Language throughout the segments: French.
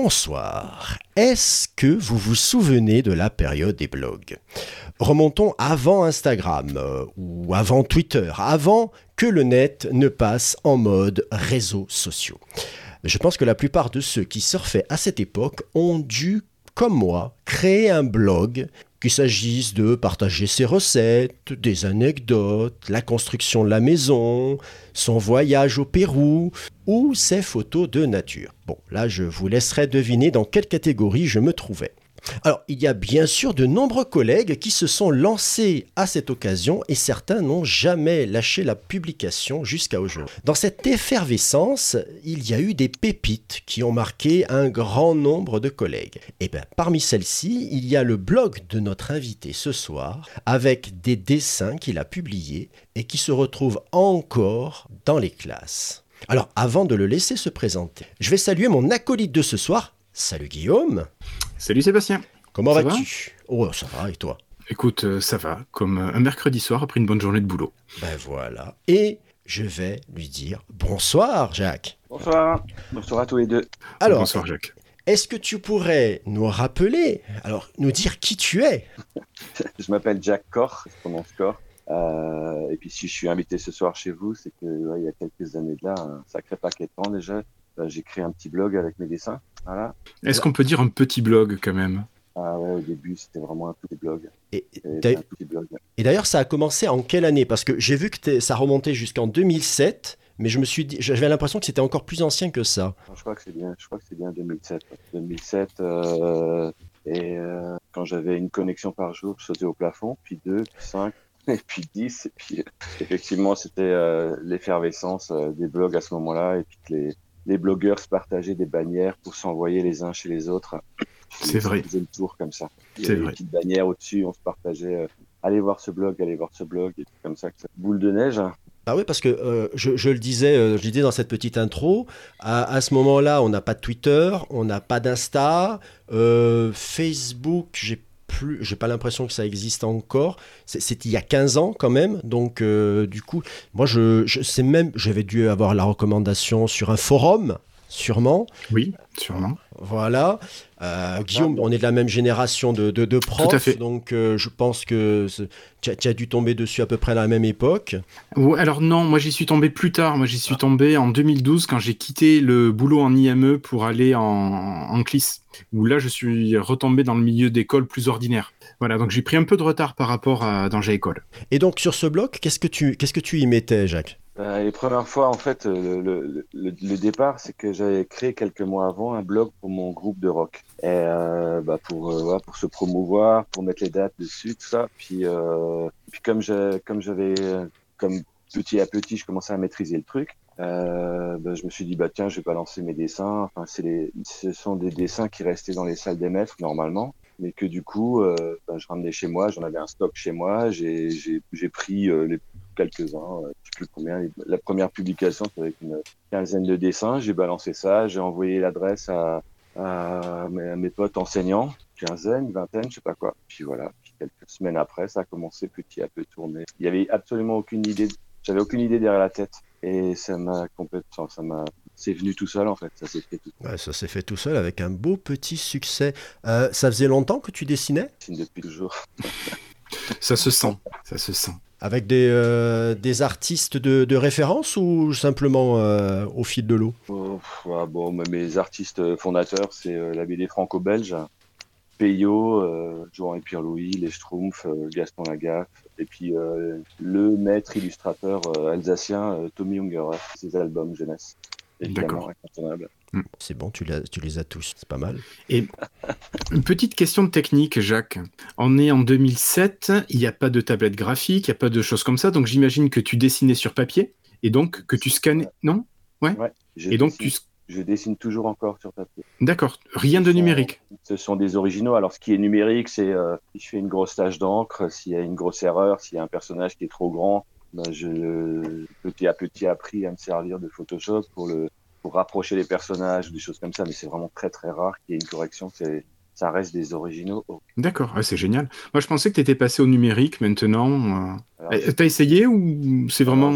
Bonsoir. Est-ce que vous vous souvenez de la période des blogs? Remontons avant Instagram euh, ou avant Twitter, avant que le net ne passe en mode réseaux sociaux. Je pense que la plupart de ceux qui surfaient à cette époque ont dû, comme moi, créer un blog qu'il s'agisse de partager ses recettes, des anecdotes, la construction de la maison, son voyage au Pérou ou ses photos de nature. Bon, là je vous laisserai deviner dans quelle catégorie je me trouvais. Alors, il y a bien sûr de nombreux collègues qui se sont lancés à cette occasion et certains n'ont jamais lâché la publication jusqu'à aujourd'hui. Dans cette effervescence, il y a eu des pépites qui ont marqué un grand nombre de collègues. Et bien, parmi celles-ci, il y a le blog de notre invité ce soir avec des dessins qu'il a publiés et qui se retrouvent encore dans les classes. Alors, avant de le laisser se présenter, je vais saluer mon acolyte de ce soir. Salut Guillaume. Salut Sébastien. Comment vas-tu Oh, ça va, et toi? Écoute, euh, ça va, comme un mercredi soir après une bonne journée de boulot. Ben voilà. Et je vais lui dire bonsoir, Jacques. Bonsoir. Bonsoir à tous les deux. Alors, Bonsoir Jacques. est-ce que tu pourrais nous rappeler, alors nous dire qui tu es? Je m'appelle Jack Cor, je prononce Cor. Euh, et puis si je suis invité ce soir chez vous, c'est que ouais, il y a quelques années de là, un sacré paquet de temps déjà, euh, j'ai créé un petit blog avec mes dessins. Voilà. Est-ce qu'on peut dire un petit blog quand même? Ah ouais, au début c'était vraiment un petit blog. Et, d'ailleurs- et ça a commencé en quelle année? Parce que j'ai vu que ça remontait jusqu'en 2007, mais je me suis dit, j'avais l'impression que c'était encore plus ancien que ça. Je crois que c'est bien, je crois que c'est bien 2007. ouais. 2007. euh, et euh, quand j'avais une connexion par jour, je sautais au plafond, puis deux, puis cinq, et puis dix. Et puis euh, effectivement, c'était euh, l'effervescence euh, des blogs à ce moment-là, et puis que les, les blogueurs se partageaient des bannières pour s'envoyer les uns chez les autres. C'est vrai. On faisait le tour comme ça. Il y C'est avait vrai. Des petites bannières au-dessus, on se partageait. euh, allez voir ce blog, allez voir ce blog, et c'est comme ça que ça boule de neige. Bah oui, parce que euh, je, je le disais, euh, je le disais dans cette petite intro, à, à ce moment-là, on n'a pas de Twitter, on n'a pas d'Insta, euh, Facebook, j'ai j'ai pas l'impression que ça existe encore. C'est- il y a 15 ans quand même, donc euh, du coup, moi je, je sais même, j'avais dû avoir la recommandation sur un forum, sûrement. Oui, sûrement. Voilà. Euh, Guillaume, on est de la même génération de, de, de profs, Tout à fait. donc euh, je pense que c'est- tu as, dû tomber dessus à peu près à la même époque. Ouais, alors non, moi j'y suis tombé plus tard. Moi j'y suis tombé en 2012 quand j'ai quitté le boulot en IME pour aller en, en CLIS. Où là je suis retombé dans le milieu d'école plus ordinaire. Voilà, donc j'ai pris un peu de retard par rapport à Danger École. Et donc sur ce bloc, qu'est-ce que tu qu'est-ce que tu y mettais, Jacques? Euh, les premières fois, en fait, euh, le, le, le, le départ, c'est que j'avais créé quelques mois avant un blog pour mon groupe de rock. Et euh, bah, pour, euh, voilà, pour se promouvoir, pour mettre les dates dessus, tout ça. Puis, euh, puis comme comme j'avais, euh, comme petit à petit, je commençais à maîtriser le truc. Euh, bah, je me suis dit bah tiens, je vais balancer mes dessins. Enfin, c'est les, ce sont des dessins qui restaient dans les salles des maîtres normalement, mais que du coup, bah, je ramenais chez moi. J'en avais un stock chez moi. J'ai pris euh, les quelques-uns, euh, je sais plus combien. La première publication, c'était avec une quinzaine de dessins. J'ai balancé ça. J'ai envoyé l'adresse à, à mes, à mes potes enseignants, quinzaine, vingtaine, je sais pas quoi. Puis voilà. Puis quelques semaines après, ça a commencé petit à peu tourner. Il y avait absolument aucune idée. J'avais aucune idée derrière la tête. Et ça m'a complètement, ça m'a, c'est venu tout seul en fait. Ça s'est fait tout Ouais, Ça s'est fait tout seul avec un beau petit succès. Euh, ça faisait longtemps que tu dessinais? Seul depuis toujours. Ça se sent, ça se sent. Avec des, euh, des artistes de, de référence ou simplement euh, au fil de l'eau? Oh, ouais, bon, mes artistes fondateurs, c'est euh, la BD franco-belge, Peyo, euh, Johan et Pierre-Louis, Les Schtroumpfs, euh, Gaston Lagaffe, et puis euh, le maître illustrateur euh, alsacien euh, Tommy Ungerer, ses albums jeunesse. Évidemment, D'accord. incontournable. C'est bon, tu, les as tous, c'est pas mal. Une petite question de technique, Jacques. On est en 2007, il n'y a pas de tablette graphique, il n'y a pas de choses comme ça, donc j'imagine que tu dessinais sur papier et donc que tu scannais. Non? Ouais, je Et donc dessine, tu. je dessine toujours encore sur papier. D'accord, rien de numérique. Ce sont des originaux. Alors, ce qui est numérique, c'est euh, si je fais une grosse tache d'encre, s'il y a une grosse erreur, s'il y a un personnage qui est trop grand, ben, je petit à petit appris à me servir de Photoshop pour le pour rapprocher les personnages, des choses comme ça. Mais c'est vraiment très très rare qu'il y ait une correction. C'est ça reste des originaux. D'accord, c'est génial. Moi je pensais que tu étais passé au numérique maintenant. euh. Eh, T'as essayé ou c'est vraiment.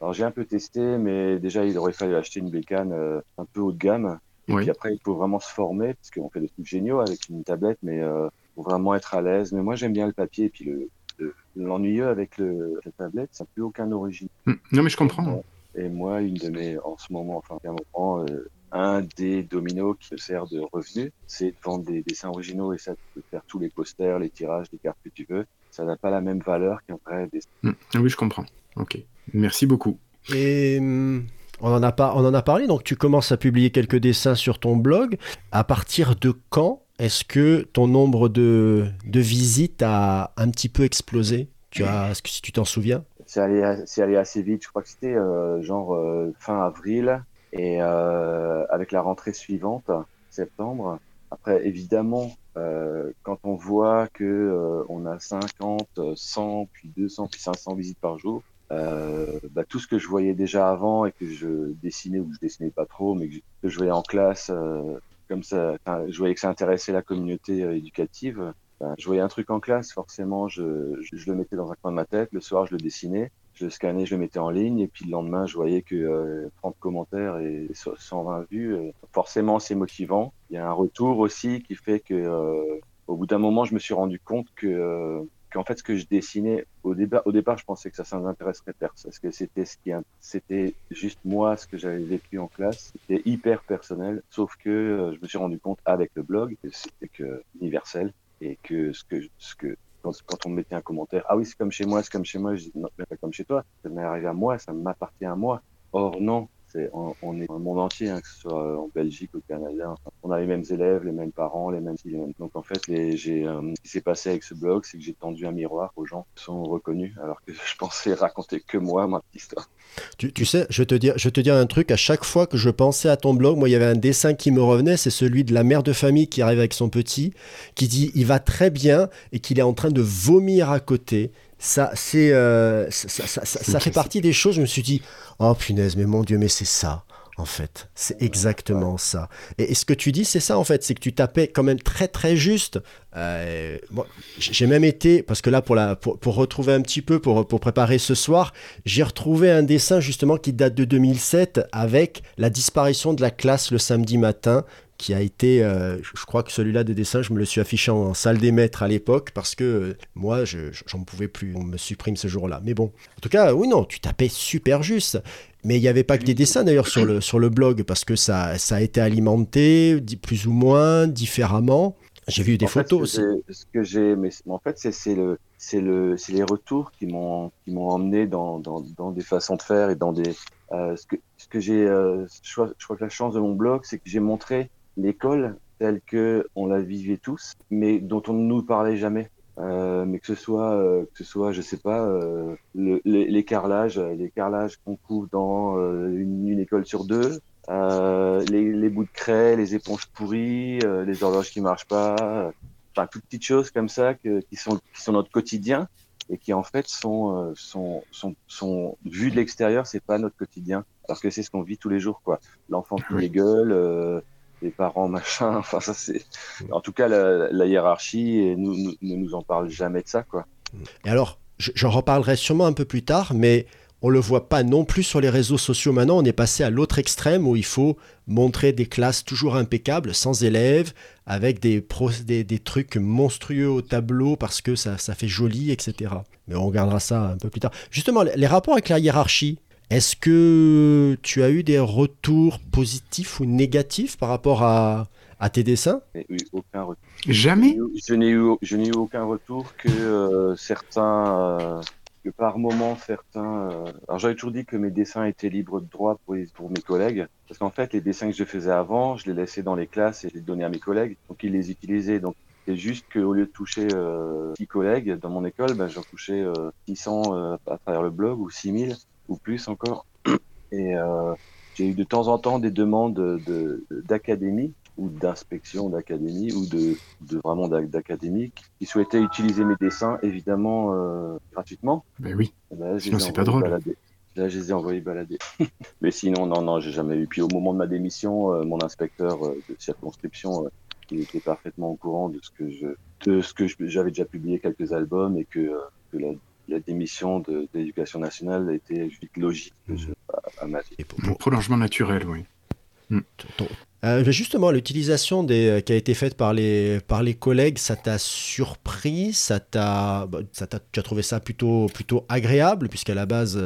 alors, j'ai un peu testé, mais déjà il aurait fallu acheter une bécane euh, un peu haut de gamme. Et puis après, il faut vraiment se former, parce qu'on fait des trucs géniaux avec une tablette, mais euh, faut vraiment être à l'aise. Mais moi, j'aime bien le papier, et puis le, l'ennuyeux avec le, la tablette, ça n'a plus aucun origine. Hmm. Non, mais je comprends. Et moi, une de mes, en ce moment, enfin, un moment, euh, un des dominos qui me sert de revenu, c'est de vendre des dessins originaux et ça, tu peux faire tous les posters, les tirages, les cartes que tu veux. Ça n'a pas la même valeur qu'un vrai dessin. Hmm. Oui, je comprends. Ok. Merci beaucoup. Et hum, on en, a pas, on en a parlé, donc tu commences à publier quelques dessins sur ton blog. À partir de quand est-ce que ton nombre de, de, visites a un petit peu explosé? Tu as, si tu t'en souviens? C'est allé, assez vite. Je crois que c'était euh, genre euh, fin avril et euh, avec la rentrée suivante, septembre. Après, évidemment, quand on voit que on a 50, 100, puis 200, puis 500 visites par jour, bah, tout ce que je voyais déjà avant et que je dessinais ou que je dessinais pas trop, mais que je, voyais en classe, comme ça, je voyais que ça intéressait la communauté euh, éducative. Je voyais un truc en classe, forcément, je, je, le mettais dans un coin de ma tête. Le soir, je le dessinais, je le scannais, je le mettais en ligne, et puis le lendemain, je voyais que 30 commentaires et 120 vues. forcément, c'est motivant. Il y a un retour aussi qui fait que, au bout d'un moment, je me suis rendu compte que qu'en fait, ce que je dessinais au départ, au départ, je pensais que ça, ça n'intéresserait personne, parce que c'était ce qui, c'était juste moi, ce que j'avais vécu en classe. C'était hyper personnel, sauf que euh, je me suis rendu compte avec le blog que c'était que universel et que ce que, ce que quand, on me mettait un commentaire, ah oui, c'est comme chez moi, c'est comme chez moi, je dis non, pas comme chez toi, ça m'est arrivé à moi, ça m'appartient à moi. Or non, on, on, est le monde entier, hein, que ce soit euh, en Belgique, au Canada. on a les mêmes élèves, les mêmes parents, les mêmes filles. Donc en fait, euh, ce qui s'est passé avec ce blog, c'est que j'ai tendu un miroir aux gens qui sont reconnus, alors que je pensais raconter que moi, ma petite histoire. Tu, tu, sais, je te, dire, je te dire un truc, à chaque fois que je pensais à ton blog, moi, il y avait un dessin qui me revenait, c'est celui de la mère de famille qui arrive avec son petit, qui dit il va très bien et qu'il est en train de vomir à côté ça, c'est, euh, ça, ça, ça, ça fait partie des choses. Je me suis dit, oh punaise, mais mon Dieu, mais c'est ça. En fait, c'est exactement ça. Et, ce que tu dis, c'est ça en fait, c'est que tu tapais quand même très très juste. Euh, j'ai même été, parce que là pour, la, pour, pour, retrouver un petit peu, pour, pour préparer ce soir, j'ai retrouvé un dessin justement qui date de 2007 avec la disparition de la classe le samedi matin qui a été, euh, je crois que celui-là de dessin, je me le suis affiché en salle des maîtres à l'époque parce que euh, moi, je j'en pouvais plus, on me supprime ce jour-là. Mais bon, en tout cas, oui, non, tu tapais super juste. Mais il n'y avait pas que des dessins d'ailleurs sur le, sur le blog parce que ça, ça a été alimenté plus ou moins différemment. J'ai vu des photos aussi. Ce que j'ai, mais en fait, c'est le, c'est le, c'est les retours qui m'ont, qui m'ont emmené dans, dans, dans, des façons de faire et dans des, euh, ce que, ce que j'ai, je, crois, je crois que la chance de mon blog, c'est que j'ai montré l'école telle que on la vivait tous, mais dont on ne nous parlait jamais. Euh, mais que ce soit, euh, que ce soit, je sais pas, euh, le, les, les, carrelages, les carrelages qu'on couvre dans euh, une, une, école sur deux, euh, les, les, bouts de craie, les éponges pourries, les horloges qui marchent pas, enfin toutes petites choses comme ça que, qui sont qui sont notre quotidien et qui en fait sont sont sont, sont vues de l'extérieur, c'est pas notre quotidien, alors que c'est ce qu'on vit tous les jours quoi. L'enfant qui les gueule les parents, machin. Enfin, ça, c'est. En tout cas, la, la hiérarchie nous, nous, ne nous en parle jamais de ça, quoi. Et alors, j'en reparlerai sûrement un peu plus tard, mais on le voit pas non plus sur les réseaux sociaux maintenant. On est passé à l'autre extrême où il faut montrer des classes toujours impeccables, sans élèves, avec des, des, trucs monstrueux au tableau parce que ça, ça fait joli, etc. Mais on regardera ça un peu plus tard. Justement, les rapports avec la hiérarchie, est-ce que tu as eu des retours positifs ou négatifs par rapport à, à tes dessins? Eu aucun retour. Jamais? Je n'ai eu, je n'ai eu aucun retour que euh, certains, euh, que par moment certains. Euh, alors j'avais toujours dit que mes dessins étaient libres de droit pour, les, pour mes collègues, parce qu'en fait les dessins que je faisais avant, je les laissais dans les classes et je les donnais à mes collègues, donc ils les utilisaient. Donc c'est juste qu'au lieu de toucher euh, 6 collègues dans mon école, ben, j'en touchais euh, 600 euh, à travers le blog ou 6000 ou plus encore. Et euh, j'ai eu de temps en temps des demandes d'académie de, ou d'inspection d'académie ou de, de vraiment d'académie qui souhaitaient utiliser mes dessins évidemment euh, gratuitement. Ben oui. Ben, sinon c'est pas drôle. Balader. Là, je les ai envoyés balader. Mais sinon, non, non, j'ai jamais eu. Puis au moment de ma démission, euh, mon inspecteur euh, de circonscription, il était parfaitement au courant de ce que je, de ce que j'avais déjà publié quelques albums et que, que la la démission de, de l'éducation nationale était juste logique mmh. à, à, ma vie. Et pour, pour... Prolongement naturel, oui. Mmh. Ton, Euh, justement, l'utilisation des, qui a été faite par les, par les collègues, ça t'a surpris ça t'a, bah, ça t'a, Tu as trouvé ça plutôt, plutôt agréable, puisqu'à la base,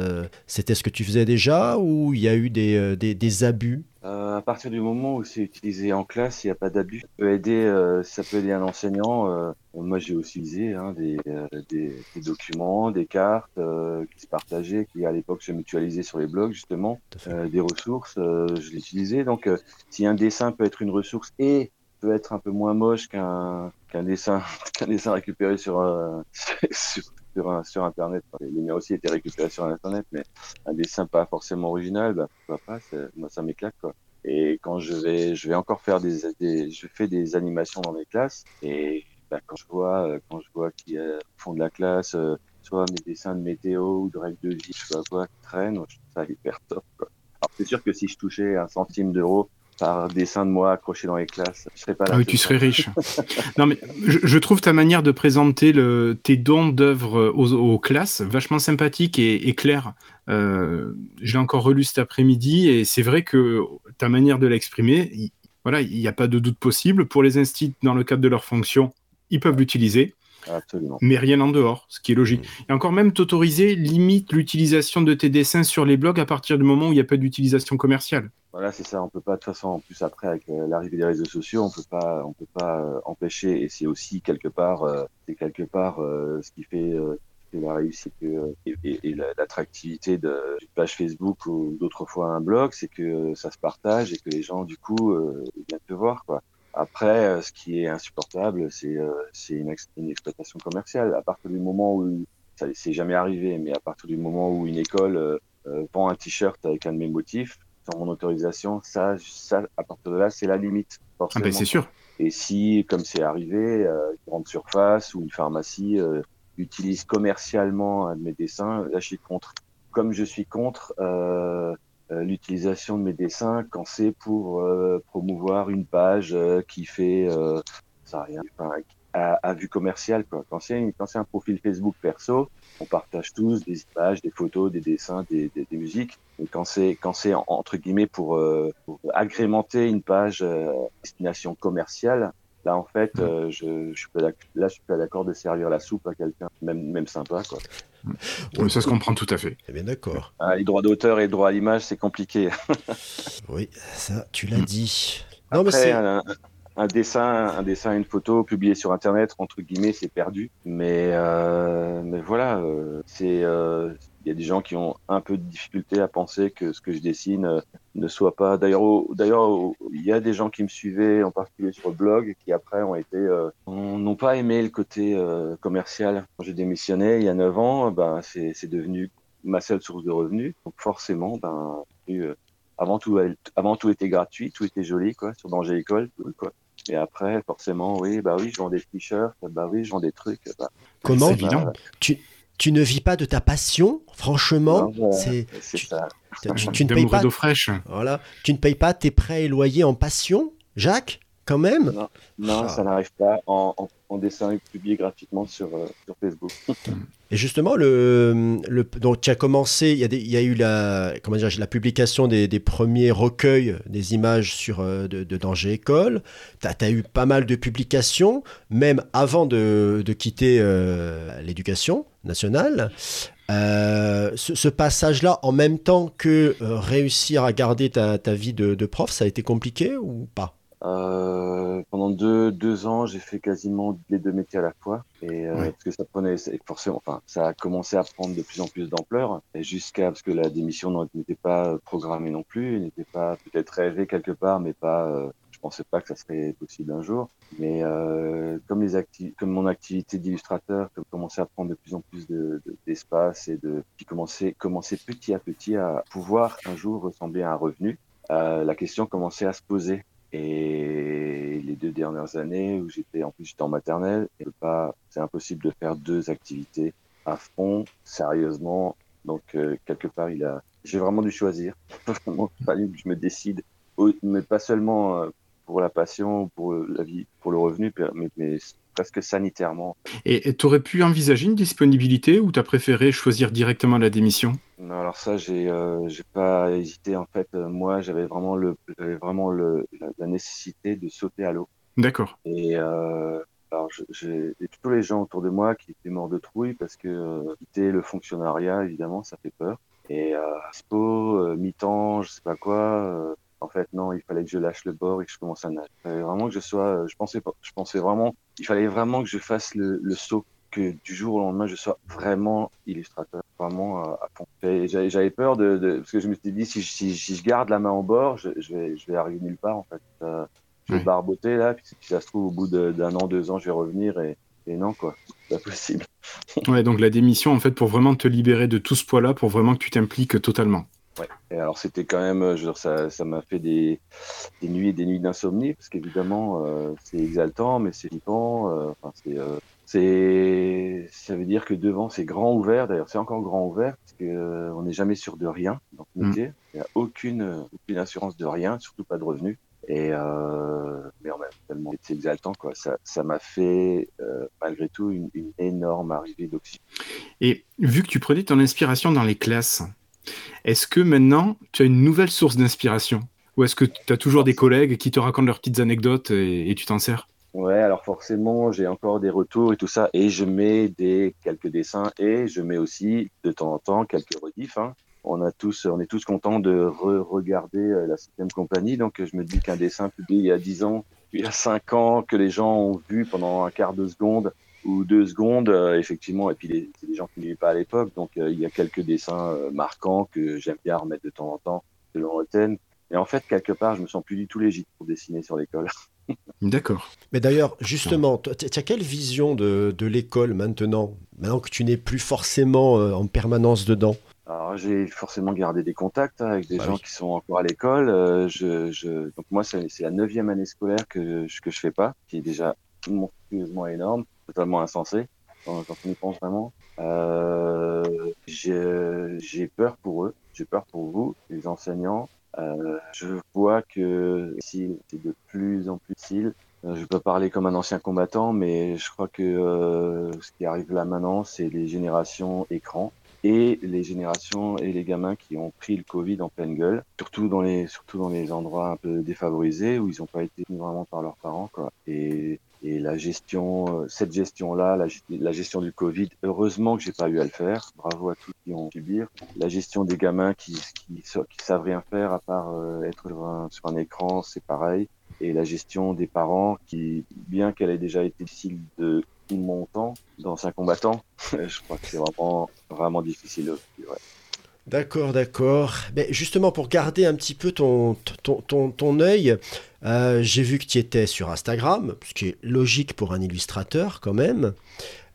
c'était ce que tu faisais déjà, ou il y a eu des, des, des abus? Euh, à partir du moment où c'est utilisé en classe, il n'y a pas d'abus. Ça peut aider, euh, ça peut aider un enseignant. Euh, moi, j'ai aussi utilisé hein, des, euh, des, des, documents, des cartes euh, qui se partageaient, qui à l'époque se mutualisaient sur les blogs justement, des ressources. je l'utilisais. Donc, si un dessin peut être une ressource et peut être un peu moins moche qu'un qu'un dessin qu'un dessin récupéré sur, sur sur, sur Internet. Les miens aussi étaient récupérés sur Internet, mais un dessin pas forcément original, bah, pourquoi pas, moi ça m'éclate quoi. Et quand je vais, je vais encore faire des, des, je fais des animations dans mes classes et bah, quand je vois, euh, quand je vois a au fond de la classe, euh, soit mes dessins de météo ou de règles de vie, je sais pas quoi, qui traînent, je trouve ça hyper top. Quoi. Alors c'est sûr que si je touchais un centime d'euro par dessin de moi accroché dans les classes. Je serais pas là. Ah oui, tu serais riche. non, mais je, trouve ta manière de présenter le, tes dons d'œuvre aux, classes vachement sympathique et, et claire. Euh, je l'ai encore relu cet après-midi et c'est vrai que ta manière de l'exprimer, voilà, il n'y a pas de doute possible. Pour les instituts, dans le cadre de leur fonction, ils peuvent l'utiliser. Absolument. Mais rien en dehors, ce qui est logique. Mm. Et encore même, t'autoriser limite l'utilisation de tes dessins sur les blogs à partir du moment où il n'y a pas d'utilisation commerciale. Voilà, c'est ça. On peut pas, de toute façon, en plus après avec euh, l'arrivée des réseaux sociaux, on peut pas, on peut pas euh, empêcher. Et c'est aussi quelque part, euh, c'est quelque part ce qui fait la réussite et, et, l'attractivité d'une page Facebook ou d'autres fois un blog, c'est que ça se partage et que les gens du coup viennent te voir quoi. Après, ce qui est insupportable, c'est une, une, exploitation commerciale. À partir du moment où ça c'est jamais arrivé, mais à partir du moment où une école vend un t-shirt avec un de mes motifs, mon autorisation, ça, ça, à partir de là, c'est la limite. Ah ben c'est sûr. Et si, comme c'est arrivé, euh, une grande surface ou une pharmacie euh, utilise commercialement un de mes dessins, là je suis contre. Comme je suis contre euh, l'utilisation de mes dessins quand c'est pour promouvoir une page qui fait ça rien, enfin, à, à, vue commerciale. Quoi. Quand c'est un profil Facebook perso, on partage tous des images, des photos, des dessins, des, des, des musiques. Et quand c'est quand c'est entre guillemets pour, euh, pour, agrémenter une page euh, destination commerciale, là en fait, euh, je, je suis pas là je suis pas d'accord de servir la soupe à quelqu'un, même même sympa quoi. Oui, ça se comprend tout à fait. Eh bien d'accord. Ah, les droits d'auteur et les droits à l'image, c'est compliqué. oui, ça tu l'as dit. Non, mais c'est un dessin, un dessin, une photo publiée sur Internet, entre guillemets, c'est perdu. Mais, euh, mais voilà, euh, c'est, euh, il y a des gens qui ont un peu de difficulté à penser que ce que je dessine euh, ne soit pas. D'ailleurs, il y a des gens qui me suivaient, en particulier sur le blog, qui après ont été, euh, n'ont pas aimé le côté commercial. Quand j'ai démissionné il y a 9 ans, ben c'est, c'est devenu ma seule source de revenus. Donc forcément, ben avant tout, avant tout était gratuit, tout était joli, quoi, sur Danger École, quoi. Et après, forcément, oui, bah oui, je vends des t-shirts, bah oui, je vends des trucs. Bah, Comment évident. Tu, tu ne vis pas de ta passion, franchement. C'est tu, ne payes pas. fraîche. Voilà. Tu ne payes pas tes prêts et loyers en passion, Jacques? Quand même Non, non ah. ça n'arrive pas en, en, en, dessin publié gratuitement sur, euh, sur Facebook. Et justement, le, le, donc tu as commencé, il y a, des, il y a eu la, comment dire, la publication des, des, premiers recueils des images sur, euh, de, de Danger École. Tu as, as, eu pas mal de publications, même avant de, de quitter euh, l'éducation nationale. Euh, ce, ce passage-là, en même temps que euh, réussir à garder ta, ta vie de, de prof, ça a été compliqué ou pas? Euh, pendant deux, deux ans, j'ai fait quasiment les deux métiers à la fois. Et euh, parce que ça prenait forcément, enfin, ça a commencé à prendre de plus en plus d'ampleur. Et jusqu'à parce que la démission n'était pas programmée non plus, n'était pas peut-être rêvée quelque part, mais pas. Euh, je pensais pas que ça serait possible un jour. Mais euh, comme les acti comme mon activité d'illustrateur commençait à prendre de plus en plus d'espace de, et de qui commençait commençait petit à petit à pouvoir un jour ressembler à un revenu. Euh, la question commençait à se poser et les deux dernières années où j'étais, en plus j'étais en maternelle, c'est impossible de faire deux activités à fond, sérieusement. Donc euh, quelque part, il a, j'ai vraiment dû choisir. Fallu que je me décide, mais pas seulement euh, pour la passion, pour la vie, pour le revenu, mais presque sanitairement. Et tu aurais pu envisager une disponibilité ou tu as préféré choisir directement la démission? Non, alors ça, j'ai euh, pas hésité. En fait, euh, moi, j'avais vraiment le j'avais vraiment le la, la nécessité de sauter à l'eau. D'accord. Et euh, alors, j'ai tous les gens autour de moi qui étaient morts de trouille parce que euh, quitter le fonctionnariat, évidemment, ça fait peur. Et euh, euh, mi-temps, je sais pas quoi. Euh, en fait, non, il fallait que je lâche le bord et que je commence à nager. Il fallait vraiment que je sois. euh, Je pensais pas. Je pensais vraiment. Il fallait vraiment que je fasse le, le saut, que du jour au lendemain, je sois vraiment illustrateur, vraiment à, à fond. J'avais peur de, de parce que je me suis dit si je, si, si je garde la main au bord, je, je vais je vais arriver nulle part en fait. Euh, je vais barboter là, puis si ça se trouve au bout d'un an, deux ans, je vais revenir et, et non quoi, c'est pas possible. Ouais, donc la démission, en fait, pour vraiment te libérer de tout ce poids-là, pour vraiment que tu t'impliques totalement. Ouais. Et alors c'était quand même, euh, je veux dire, ça, ça m'a fait des, des nuits et des nuits d'insomnie parce qu'évidemment euh, c'est exaltant, mais c'est flippant. euh, Enfin c'est, euh, c'est, ça veut dire que devant c'est grand ouvert. D'ailleurs c'est encore grand ouvert parce que on n'est jamais sûr de rien dans ce Mm. métier. Il n'y a aucune, aucune assurance de rien, surtout pas de revenus. Et euh, mais en même tellement c'est exaltant quoi. Ça, ça m'a fait euh, malgré tout une, une énorme arrivée d'oxygène. Et vu que tu prenais ton inspiration dans les classes, est-ce que maintenant tu as une nouvelle source d'inspiration? Ou est-ce que tu as toujours des collègues qui te racontent leurs petites anecdotes et, tu t'en sers? Ouais, alors forcément, j'ai encore des retours et tout ça, et je mets des quelques dessins, et je mets aussi de temps en temps quelques rediffs. Hein. On a tous, on est tous contents de re-regarder euh, la septième compagnie, donc je me dis qu'un dessin publié il y a 10 ans, il y a 5 ans, que les gens ont vu pendant un quart de seconde ou deux secondes, euh, effectivement, et puis les, c'est des gens qui ne pas à l'époque, donc euh, il y a quelques dessins euh, marquants que j'aime bien remettre de temps en temps selon le thème. Et en fait, quelque part, je me sens plus du tout légitime pour dessiner sur l'école. D'accord. Mais d'ailleurs, justement, tu as quelle vision de, de l'école maintenant Maintenant que tu n'es plus forcément euh, en permanence dedans? Alors j'ai forcément gardé des contacts hein, avec des Bah gens oui. qui sont encore à l'école. Euh, je, je, donc moi c'est c'est la neuvième année scolaire que je, que je fais pas, qui est déjà monstrueusement énorme, totalement insensé quand, quand on y pense vraiment. Euh, j'ai peur pour eux, j'ai peur pour vous, les enseignants. Euh, je vois que c'est de plus en plus difficile. Euh, Je peux parler comme un ancien combattant, mais je crois que euh, ce qui arrive là maintenant, c'est les générations écran et les générations et les gamins qui ont pris le Covid en pleine gueule, surtout dans les surtout dans les endroits un peu défavorisés où ils n'ont pas été vraiment par leurs parents quoi. Et et la gestion, euh, cette gestion-là, la, gest- la gestion du Covid, heureusement que j'ai pas eu à le faire. Bravo à tous qui ont subir. La gestion des gamins qui qui, qui savent rien faire à part euh, être sur un, sur un écran, c'est pareil. Et la gestion des parents qui, bien qu'elle ait déjà été difficile de tout mon temps d'ancien combattant, je crois que c'est vraiment vraiment difficile aussi. Ouais. D'accord, d'accord. Mais justement, pour garder un petit peu ton, ton, ton, ton œil, euh, j'ai vu que tu étais sur Instagram, ce qui est logique pour un illustrateur quand même.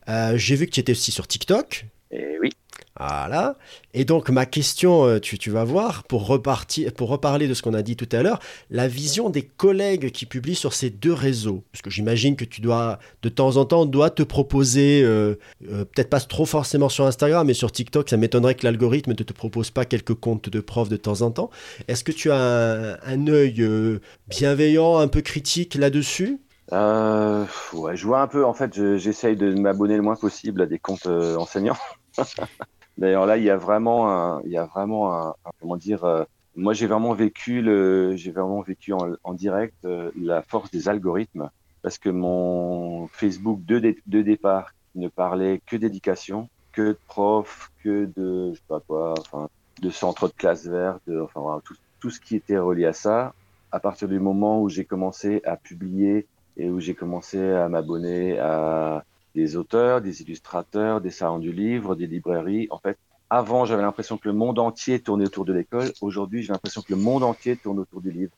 Euh, j'ai vu que tu étais aussi sur TikTok. Et oui. Voilà. Et donc, ma question, euh, tu, vas voir, pour, repartir, pour reparler de ce qu'on a dit tout à l'heure, la vision des collègues qui publient sur ces deux réseaux. Parce que j'imagine que tu dois, de temps en temps, te proposer, euh, euh, peut-être pas trop forcément sur Instagram, mais sur TikTok, ça m'étonnerait que l'algorithme ne te propose pas quelques comptes de profs de temps en temps. Est-ce que tu as un, œil bienveillant, un peu critique là-dessus? Ouais, je vois un peu. En fait, je- j'essaye de m'abonner le moins possible à des comptes enseignants. D'ailleurs, là, il y a vraiment un, il y a vraiment un, comment dire. euh, moi, j'ai vraiment vécu le, j'ai vraiment vécu en, en direct euh, la force des algorithmes, parce que mon Facebook de, de départ ne parlait que d'éducation, que de profs, que de, je sais pas quoi, enfin, de centres de classe verte, enfin, tout, tout ce qui était relié à ça. À partir du moment où j'ai commencé à publier et où j'ai commencé à m'abonner à des auteurs, des illustrateurs, des salons du livre, des librairies. En fait, avant, j'avais l'impression que le monde entier tournait autour de l'école. Aujourd'hui, j'ai l'impression que le monde entier tourne autour du livre.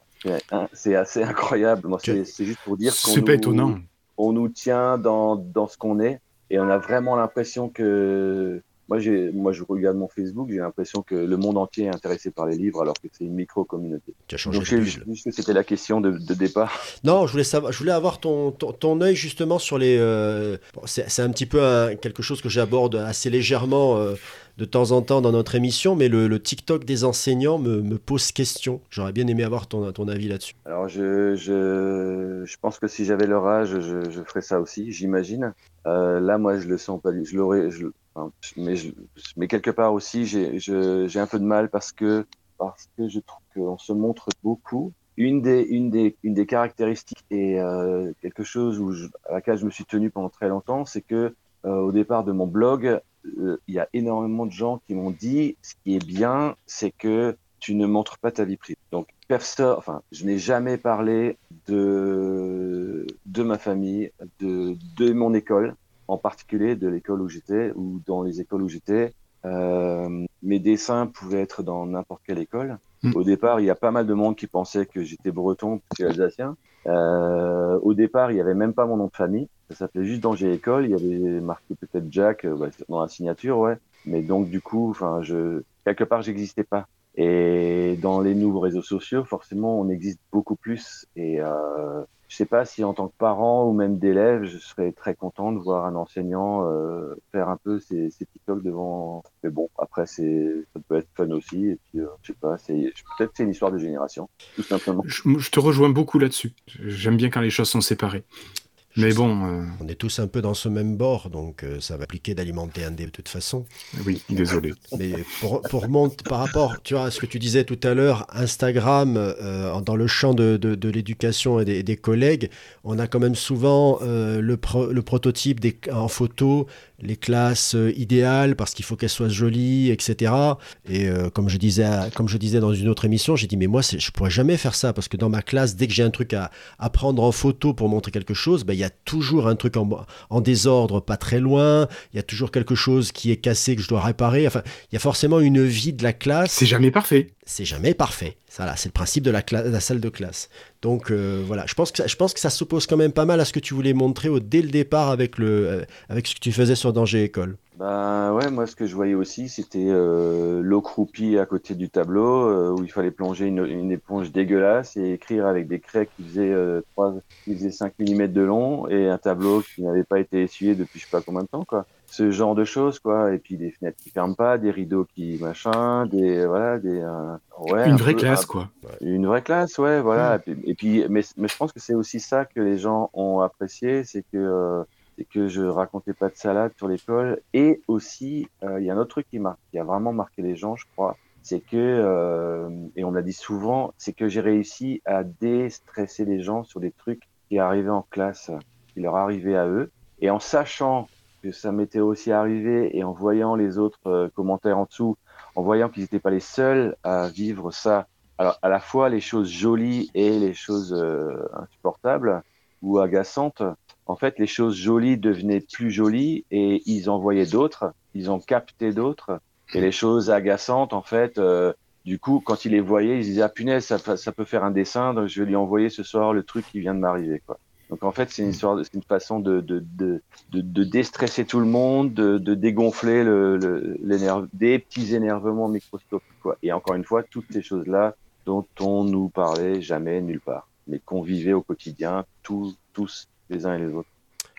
C'est assez incroyable. C'est juste pour dire qu'on nous- étonnant. on nous tient dans, dans ce qu'on est et on a vraiment l'impression que moi moi je regarde mon Facebook j'ai l'impression que le monde entier est intéressé par les livres alors que c'est une micro communauté Tu as changé donc de juste que c'était la question de, de départ Non, je voulais savoir, je voulais avoir ton, ton, ton œil justement sur les. euh, bon, c'est c'est un petit peu un- quelque chose que j'aborde assez légèrement euh, de temps en temps dans notre émission, mais le, le TikTok des enseignants me, me pose question. J'aurais bien aimé avoir ton, ton avis là-dessus. alors je, je je pense que si j'avais leur âge je, je ferais ça aussi j'imagine Euh, là moi je le sens pas je l'aurais mais, quelque part aussi, j'ai un peu de mal parce que, je trouve qu'on se montre beaucoup. Une des, caractéristiques et euh, quelque chose à laquelle je me suis tenu pendant très longtemps, c'est que euh, au départ de mon blog, euh, il y a énormément de gens qui m'ont dit ce qui est bien, c'est que tu ne montres pas ta vie privée. Donc, personne, enfin, je n'ai jamais parlé de, ma famille, de mon école, en particulier de l'école où j'étais ou dans les écoles où j'étais. Euh, mes dessins pouvaient être dans n'importe quelle école. Hmm. Au départ, il y a pas mal de monde qui pensait que j'étais breton que alsacien. Euh, au départ, il n'y avait même pas mon nom de famille. Ça s'appelait juste Danger École. Il y avait marqué peut-être Jack euh, dans la signature, ouais. Mais donc, du coup, enfin, je, quelque part, j'existais pas. Et dans les nouveaux réseaux sociaux, forcément, on existe beaucoup plus. Et euh, je sais pas si en tant que parent ou même d'élève, je serais très content de voir un enseignant euh, faire un peu ses, ses TikTok devant. Mais bon, après, c'est, ça peut être fun aussi. Et puis, euh, je sais pas, c'est, peut-être c'est une histoire de génération, tout simplement. Je, je te rejoins beaucoup là-dessus. J'aime bien quand les choses sont séparées. Mais bon. Euh, On est tous un peu dans ce même bord, donc euh, ça va appliquer d'alimenter un dé de toute façon. Oui, désolé. Mais pour, pour monter par rapport tu vois, à ce que tu disais tout à l'heure, Instagram, euh, dans le champ de, de, l'éducation et des, des, collègues, on a quand même souvent le, le prototype des, en photo les classes euh, idéales parce qu'il faut qu'elles soient jolies, etc. Et euh, comme, je disais, comme je disais dans une autre émission, j'ai dit mais moi je pourrais jamais faire ça parce que dans ma classe, dès que j'ai un truc à, à, prendre en photo pour montrer quelque chose, ben, il y a toujours un truc en, en, désordre pas très loin, il y a toujours quelque chose qui est cassé que je dois réparer. Enfin, il y a forcément une vie de la classe. C'est jamais parfait. C'est jamais parfait. Ça, c'est le principe de la, la, salle de classe. Donc euh, voilà, je pense, que ça, je pense que ça s'oppose quand même pas mal à ce que tu voulais montrer au, dès le départ avec, le, euh, avec ce que tu faisais sur Danger École. Bah ouais, moi ce que je voyais aussi, c'était euh, l'eau croupie à côté du tableau où il fallait plonger une, une, éponge dégueulasse et écrire avec des craies qui faisaient, 3, qui faisaient 5 mm de long et un tableau qui n'avait pas été essuyé depuis je sais pas combien de temps quoi. Ce genre de choses quoi. Et puis des fenêtres qui ferment pas des rideaux qui machin des voilà des euh, ouais une vraie classe quoi. une vraie classe ouais voilà et, puis, mais, mais je pense que c'est aussi ça que les gens ont apprécié c'est que euh, c'est que je racontais pas de salade sur l'école. Et aussi euh, il y a un autre truc qui marque qui a vraiment marqué les gens je crois c'est que et on l'a dit souvent c'est que j'ai réussi à déstresser les gens sur des trucs qui arrivaient en classe qui leur arrivaient à eux. Et en sachant que ça m'était aussi arrivé et en voyant les autres euh, commentaires en dessous, en voyant qu'ils n'étaient pas les seuls à vivre ça, alors à la fois les choses jolies et les choses euh, insupportables ou agaçantes, en fait les choses jolies devenaient plus jolies et ils en voyaient d'autres, ils ont capté d'autres et les choses agaçantes en fait euh, du coup, quand ils les voyaient, ils disaient ah punaise, ça, peut faire un dessin, donc je vais lui envoyer ce soir le truc qui vient de m'arriver, quoi. Donc en fait, c'est une histoire, c'est une façon de de, de, de, de, déstresser tout le monde, de, dégonfler le, le des petits énervements microscopiques. Quoi. Et encore une fois, toutes ces choses-là dont on nous parlait jamais nulle part, mais qu'on vivait au quotidien, tous, tous les uns et les autres.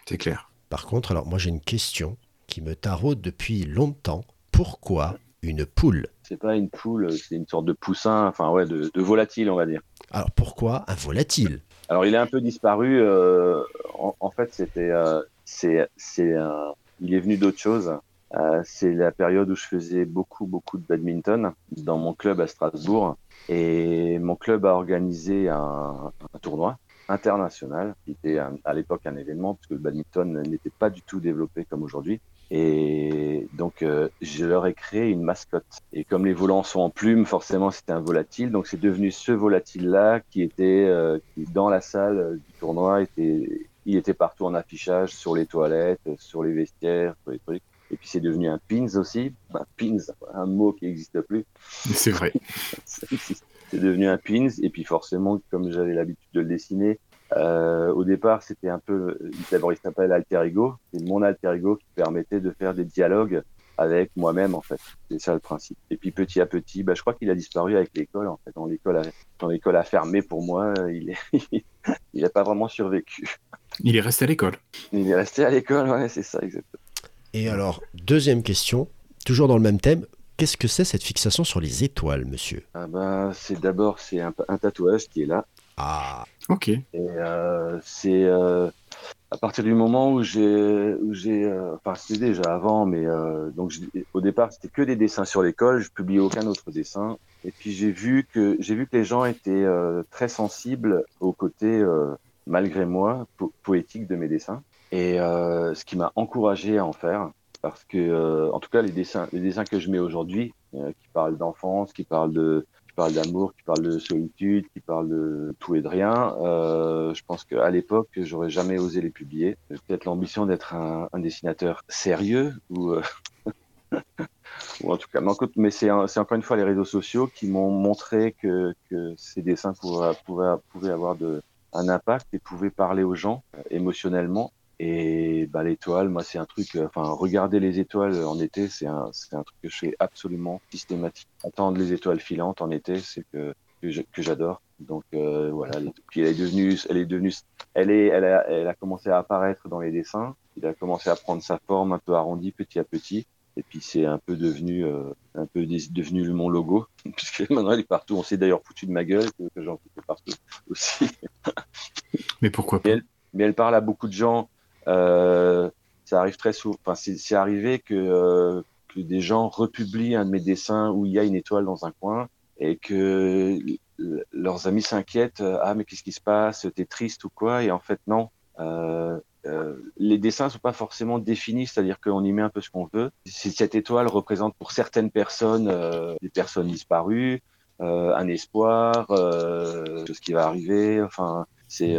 C'est clair. Par contre, alors moi j'ai une question qui me taraude depuis longtemps. Pourquoi une poule? C'est pas une poule, c'est une sorte de poussin, enfin ouais, de, de volatile, on va dire. Alors pourquoi un volatile? Alors, il est un peu disparu. Euh, en, en, fait, c'était, euh, c'est, c'est, il est venu d'autre chose. Euh, c'est la période où je faisais beaucoup, beaucoup de badminton dans mon club à Strasbourg. Et mon club a organisé un, un tournoi international, qui était à l'époque un événement, puisque le badminton n'était pas du tout développé comme aujourd'hui. Et donc, euh, je leur ai créé une mascotte. Et comme les volants sont en plume, forcément, c'était un volatile. Donc, c'est devenu ce volatile-là qui était euh, qui, dans la salle du tournoi. Était, il était partout en affichage, sur les toilettes, sur les vestiaires, sur les trucs. Et puis, c'est devenu un pins aussi. Un pins, un mot qui n'existe plus. C'est vrai. c'est devenu un pins. Et puis, forcément, comme j'avais l'habitude de le dessiner, euh, au départ, c'était un peu, d'abord il s'appelle Alter Ego, c'est mon Alter Ego qui permettait de faire des dialogues avec moi-même en fait. C'est ça le principe. Et puis petit à petit, bah, je crois qu'il a disparu avec l'école en fait. Dans l'école, a, dans l'école a fermé pour moi, il est, il n'a pas vraiment survécu. Il est resté à l'école. Il est resté à l'école, ouais, c'est ça exactement. Et alors deuxième question, toujours dans le même thème. Qu'est-ce que c'est cette fixation sur les étoiles, monsieur? Ah bah, C'est d'abord c'est un, un tatouage qui est là ah. Ok. Et euh, c'est euh, à partir du moment où j'ai, où j'ai, euh, enfin c'était déjà avant, mais euh, donc au départ c'était que des dessins sur l'école, je publiais aucun autre dessin. Et puis j'ai vu que j'ai vu que les gens étaient euh, très sensibles au côté, malgré moi, poétique de mes dessins. Et ce qui m'a encouragé à en faire, parce que en tout cas les dessins, les dessins que je mets aujourd'hui, qui parlent d'enfance, qui parlent de parle d'amour, qui parle de solitude, qui parle de tout et de rien. Euh, je pense qu'à l'époque, j'aurais jamais osé les publier. Peut-être l'ambition d'être un, dessinateur sérieux ou, euh, ou en tout cas, mais c'est encore une fois les réseaux sociaux qui m'ont montré que, que, ces dessins pouvaient, pouvaient, pouvaient avoir de, un impact et pouvaient parler aux gens euh, émotionnellement et bah, l'étoile, moi, c'est un truc, euh, enfin, regarder les étoiles en été, c'est un, c'est un truc que je fais absolument systématique. Attendre les étoiles filantes en été, c'est que, que j'adore. Donc, euh, voilà. Puis elle est devenue, elle est devenue, elle est, elle a, elle a commencé à apparaître dans les dessins. Il a commencé à prendre sa forme un peu arrondie petit à petit. Et puis c'est un peu devenu, euh, un peu devenu mon logo, puisque maintenant il est partout. On s'est d'ailleurs foutu de ma gueule que, j'en foutais partout aussi. Mais pourquoi pas mais elle parle à beaucoup de gens ça arrive très souvent. Enfin, c'est arrivé que, euh, que des gens republient un de mes dessins où il y a une étoile dans un coin et que leurs amis s'inquiètent. Ah, mais qu'est-ce qui se passe? T'es triste ou quoi? Et en fait, non. Euh, euh, les dessins sont pas forcément définis, c'est-à-dire qu'on y met un peu ce qu'on veut. Cette étoile représente pour certaines personnes euh, des personnes disparues, euh, un espoir, euh, ce qui va arriver. Enfin, c'est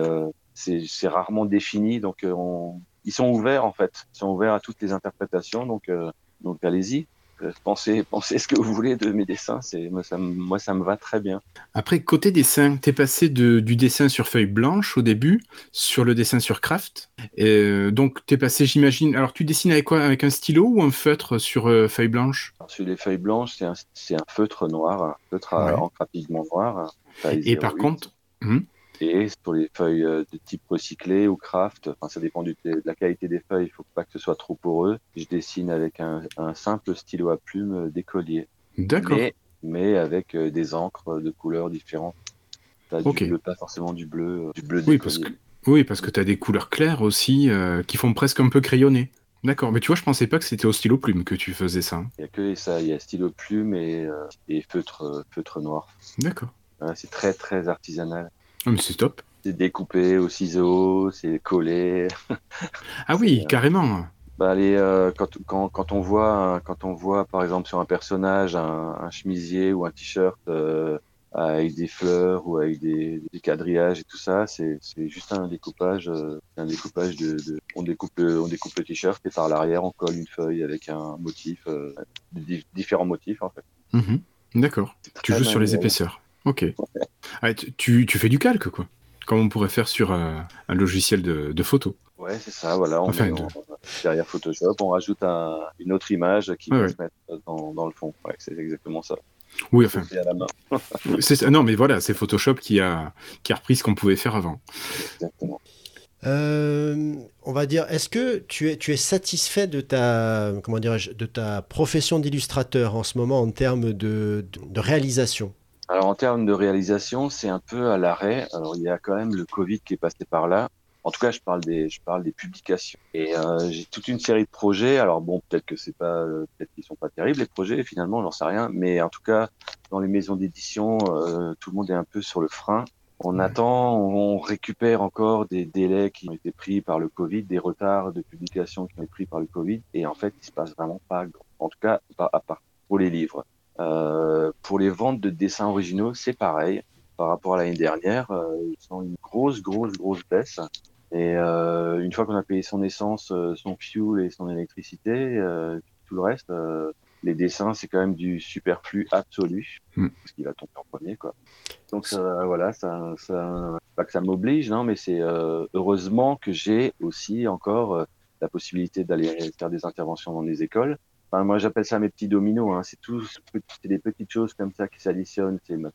c'est rarement défini, donc euh, on, ils sont ouverts en fait, ils sont ouverts à toutes les interprétations, donc euh, donc allez-y. Euh, pensez, pensez ce que vous voulez de mes dessins, c'est moi ça, moi ça me va très bien. Après côté dessin, t'es passé de, du dessin sur feuille blanche au début, sur le dessin sur craft. Et donc t'es passé, j'imagine. Alors tu dessines avec quoi? Avec un stylo ou un feutre sur feuille blanche? Sur les feuilles blanches, c'est un, un, feutre noir, un feutre à encre rapidement noir. Et par contre, hum, et sur les feuilles euh, de type recyclé ou craft, enfin, ça dépend du, de la qualité des feuilles, il faut pas que ce soit trop poreux. Je dessine avec un, un simple stylo à plume euh, d'écolier. D'accord. Mais, mais, avec euh, des encres de couleurs différentes. Pas, du bleu, pas forcément du bleu, du bleu oui, parce que, oui, parce que tu as des couleurs claires aussi qui font presque un peu crayonné. D'accord, mais tu vois, je pensais pas que c'était au stylo plume que tu faisais ça. Il y a que ça, il y a stylo plume et, et feutre, feutre noir. D'accord. c'est très très artisanal. Ah, c'est top. C'est découpé au ciseau, c'est collé. ah oui, carrément. Bah, les, euh, quand, quand, quand, on voit, quand on voit par exemple sur un personnage un, un chemisier ou un t-shirt euh, avec des fleurs ou avec des, des quadrillages et tout ça, c'est juste un découpage, euh, un découpage de, de, on découpe le, on découpe le t-shirt et par l'arrière on colle une feuille avec un motif, euh, différents motifs en fait. Mhm. D'accord. Tu joues sur les épaisseurs. Ok. Ah, tu, tu, fais du calque, quoi. Comme on pourrait faire sur un, un logiciel de, de, photo. Ouais, c'est ça, voilà. On enfin, met, on, derrière Photoshop, on rajoute un, une autre image qui va ouais. se mettre dans, dans le fond. Ouais, c'est exactement ça. Oui, enfin. À la main. non, mais voilà, c'est Photoshop qui a, qui a repris ce qu'on pouvait faire avant. Exactement. Euh, on va dire, est-ce que tu es, tu es satisfait de ta, comment de ta profession d'illustrateur en ce moment en termes de, de, de réalisation? Alors en termes de réalisation, c'est un peu à l'arrêt. Alors il y a quand même le Covid qui est passé par là. En tout cas, je parle des, je parle des publications. Et euh, j'ai toute une série de projets. Alors bon, peut-être que c'est pas, euh, peut-être qu'ils sont pas terribles les projets. Finalement, j'en sais rien. Mais en tout cas, dans les maisons d'édition, euh, tout le monde est un peu sur le frein. On attend, on récupère encore des délais qui ont été pris par le Covid, des retards de publication qui ont été pris par le Covid. Et en fait, il se passe vraiment pas, en tout cas, à part pour les livres. Euh, pour les ventes de dessins originaux, c'est pareil. Par rapport à l'année dernière, euh, ils sont une grosse, grosse, grosse baisse. Et euh, une fois qu'on a payé son essence, euh, son fuel et son électricité, euh, tout le reste, euh, les dessins, c'est quand même du superflu absolu, mm. parce qu'il va tomber en premier, quoi. Donc ça, voilà, ça, ça, pas que ça m'oblige, non, mais c'est heureusement que j'ai aussi encore la possibilité d'aller faire des interventions dans des écoles Enfin, moi, j'appelle ça mes petits dominos. Hein. C'est tout, c'est des petites choses comme ça qui s'additionnent. C'est ma,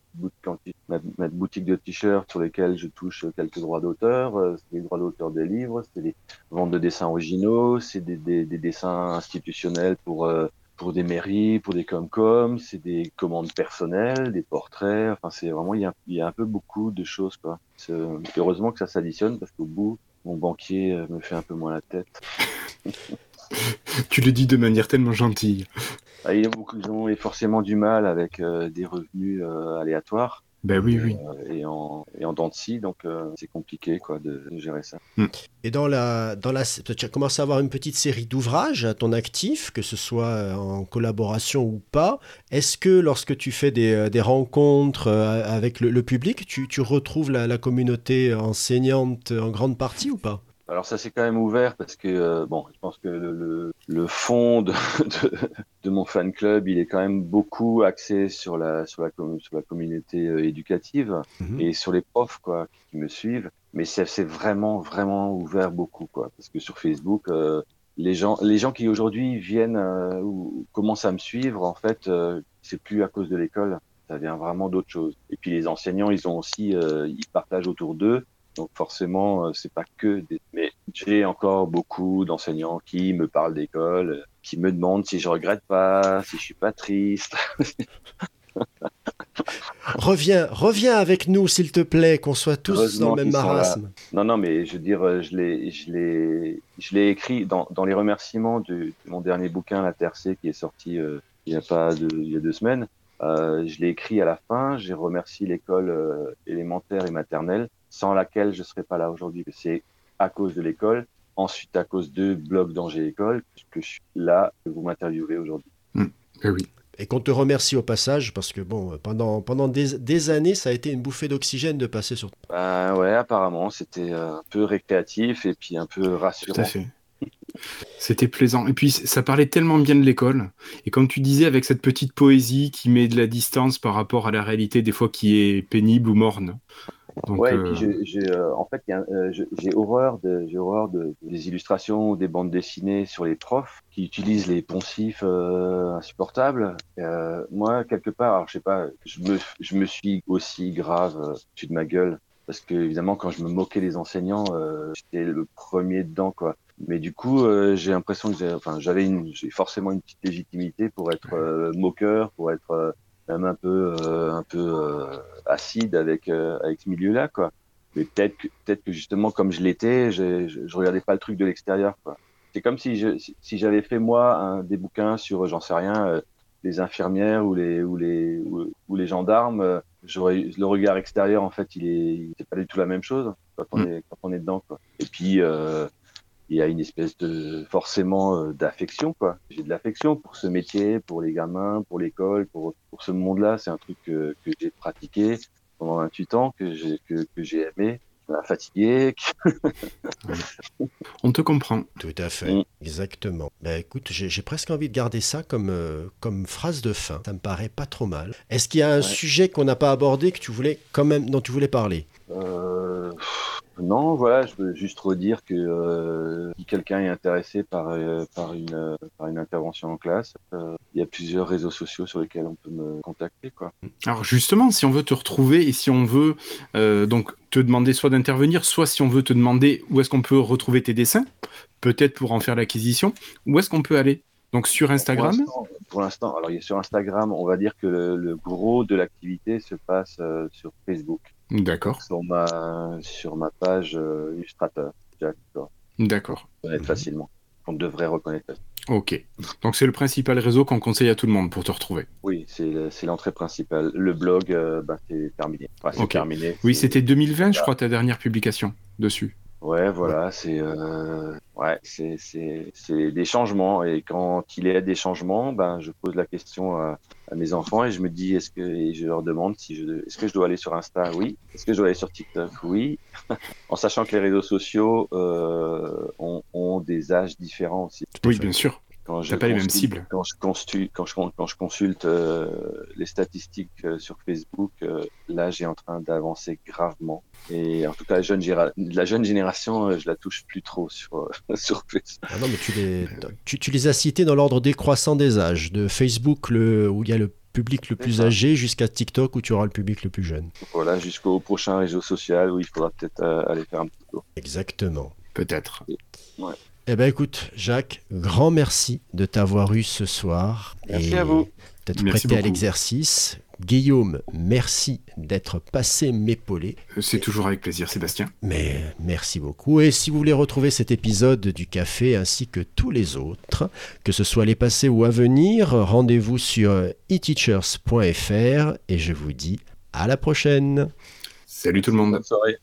ma, boutique de t-shirts sur lesquelles je touche quelques droits d'auteur. Euh, c'est les droits d'auteur des livres. C'est des ventes de dessins originaux. C'est des, des, des, dessins institutionnels pour euh, pour des mairies, pour des comcom. C'est des commandes personnelles, des portraits. Enfin, c'est vraiment il y a, il y a un peu beaucoup de choses quoi. Heureusement que ça s'additionne parce qu'au bout mon banquier me fait un peu moins la tête. tu le dis de manière tellement gentille. Ah, il y a beaucoup de gens ont forcément du mal avec des revenus aléatoires. Ben oui, oui. Euh, et, en, et en dents de scie, donc euh, c'est compliqué quoi, de, gérer ça. Hmm. Et dans la, dans la, tu as commencé à avoir une petite série d'ouvrages à ton actif, que ce soit euh, en collaboration ou pas. Est-ce que lorsque tu fais des, des rencontres avec le, public, tu, tu retrouves la, la communauté enseignante en grande partie ou pas? Alors ça c'est quand même ouvert parce que euh, bon, je pense que le, le, fond de, de, mon fan club, il est quand même beaucoup axé sur la sur la, sur la communauté euh, éducative mhm. et sur les profs quoi qui me suivent. Mais c'est vraiment vraiment ouvert beaucoup quoi parce que sur Facebook, euh, les gens les gens qui aujourd'hui viennent ou commencent à me suivre en fait, c'est plus à cause de l'école, ça vient vraiment d'autre chose. Et puis les enseignants, ils ont aussi ils partagent autour d'eux donc forcément, euh, c'est pas que des. J'ai encore beaucoup d'enseignants qui me parlent d'école, euh, qui me demandent si je regrette pas, si je suis pas triste. reviens, reviens avec nous, s'il te plaît, qu'on soit tous dans le même marasme. Non, non, mais je veux dire, euh, je l'ai, je l'ai, je l'ai écrit dans, dans les remerciements de, mon dernier bouquin, La Terre C, qui est sorti il y a pas de, il y a deux semaines. je l'ai écrit à la fin. J'ai remercié l'école élémentaire et maternelle sans laquelle je ne serais pas là aujourd'hui. C'est à cause de l'école, ensuite à cause de Blog d'Angers École, que je suis là, que vous m'interviewez aujourd'hui. Mmh. oui. Et qu'on te remercie au passage, parce que bon, pendant, pendant des, années, ça a été une bouffée d'oxygène de passer sur. Bah ouais, apparemment, c'était un peu récréatif et puis un peu rassurant. Tout à fait. C'était plaisant. Et puis, ça parlait tellement bien de l'école. Et comme tu disais, avec cette petite poésie qui met de la distance par rapport à la réalité, des fois qui est pénible ou morne ouais, et puis euh, j'ai, euh, en fait, euh, j'ai horreur, de, j'ai horreur de, des illustrations ou des bandes dessinées sur les profs qui utilisent les poncifs insupportables. moi, quelque part, alors je sais pas, je me, je me suis aussi grave dessus de ma gueule parce que évidemment, quand je me moquais des enseignants, j'étais le premier dedans, quoi. Mais du coup, j'ai l'impression que j'ai, enfin, j'avais une, j'ai forcément une petite légitimité pour être moqueur, pour être même un peu euh, un peu euh, acide avec euh, avec ce milieu-là quoi. Mais peut-être que peut-être que justement comme je l'étais, je, je, regardais pas le truc de l'extérieur quoi. C'est comme si je, si j'avais fait moi un, des bouquins sur j'en sais rien les infirmières ou les ou les ou, les gendarmes, j'aurais le regard extérieur en fait il est c'est pas du tout la même chose quand on mm. est quand on est dedans quoi. Et puis euh, il y a une espèce de forcément euh, d'affection quoi. J'ai de l'affection pour ce métier, pour les gamins, pour l'école, pour, pour ce monde-là. C'est un truc que, que j'ai pratiqué pendant 28 ans, que j'ai que, que j'ai aimé, qui m'a fatigué. On te comprend. Tout à fait, mm. exactement. Ben, écoute, j'ai presque envie de garder ça comme, euh, comme phrase de fin. Ça me paraît pas trop mal. Est-ce qu'il y a un sujet qu'on n'a pas abordé que tu voulais quand même dont tu voulais parler? Euh... Non, voilà, je veux juste redire que euh, si quelqu'un est intéressé par, euh, par, une, euh, par une intervention en classe, il y a plusieurs réseaux sociaux sur lesquels on peut me contacter. Quoi. Alors justement, si on veut te retrouver et si on veut donc te demander soit d'intervenir, soit si on veut te demander où est-ce qu'on peut retrouver tes dessins, peut-être pour en faire l'acquisition, où est-ce qu'on peut aller? Donc sur Instagram? Pour l'instant, alors sur Instagram, on va dire que le, gros de l'activité se passe sur Facebook. D'accord. Sur ma, sur ma page euh, Illustrateur. D'accord. Reconnaître facilement. On devrait reconnaître facilement. Ok. Donc c'est le principal réseau qu'on conseille à tout le monde pour te retrouver. Oui, c'est l'entrée principale. Le blog, euh, bah, c'est terminé. terminé. Oui, c'était 2020, je crois, ta dernière publication dessus. Ouais, voilà, c'est euh, ouais, c'est c'est des changements et quand il y a des changements, ben je pose la question à, mes enfants et je me dis est-ce que et je leur demande si je est-ce que je dois aller sur Insta, oui, est-ce que je dois aller sur TikTok, oui, en sachant que les réseaux sociaux euh, ont, ont, des âges différents aussi. Oui, bien sûr. Quand je pas les mêmes cibles. Quand je, consulte, quand je, quand je consulte euh, les statistiques euh, sur Facebook, euh, là, j'ai en train d'avancer gravement. Et en tout cas, la jeune, la jeune génération, je la touche plus trop sur, sur Facebook. Ah non, mais tu les, tu, tu les as cités dans l'ordre décroissant des âges. De Facebook, le, où il y a le public le plus âgé, jusqu'à TikTok, où tu auras le public le plus jeune. Voilà, jusqu'au prochain réseau social, où il faudra peut-être aller faire un petit tour. Exactement. Peut-être. Ouais. Eh ben écoute, Jacques, grand merci de t'avoir eu ce soir. Merci à vous. D'être prêté à l'exercice. Guillaume, merci d'être passé m'épauler. C'est toujours avec plaisir, Sébastien. Mais merci beaucoup. Et si vous voulez retrouver cet épisode du café ainsi que tous les autres, que ce soit les passés ou à venir, rendez-vous sur eteachers.fr et je vous dis à la prochaine. Salut tout le monde. Bonne soirée.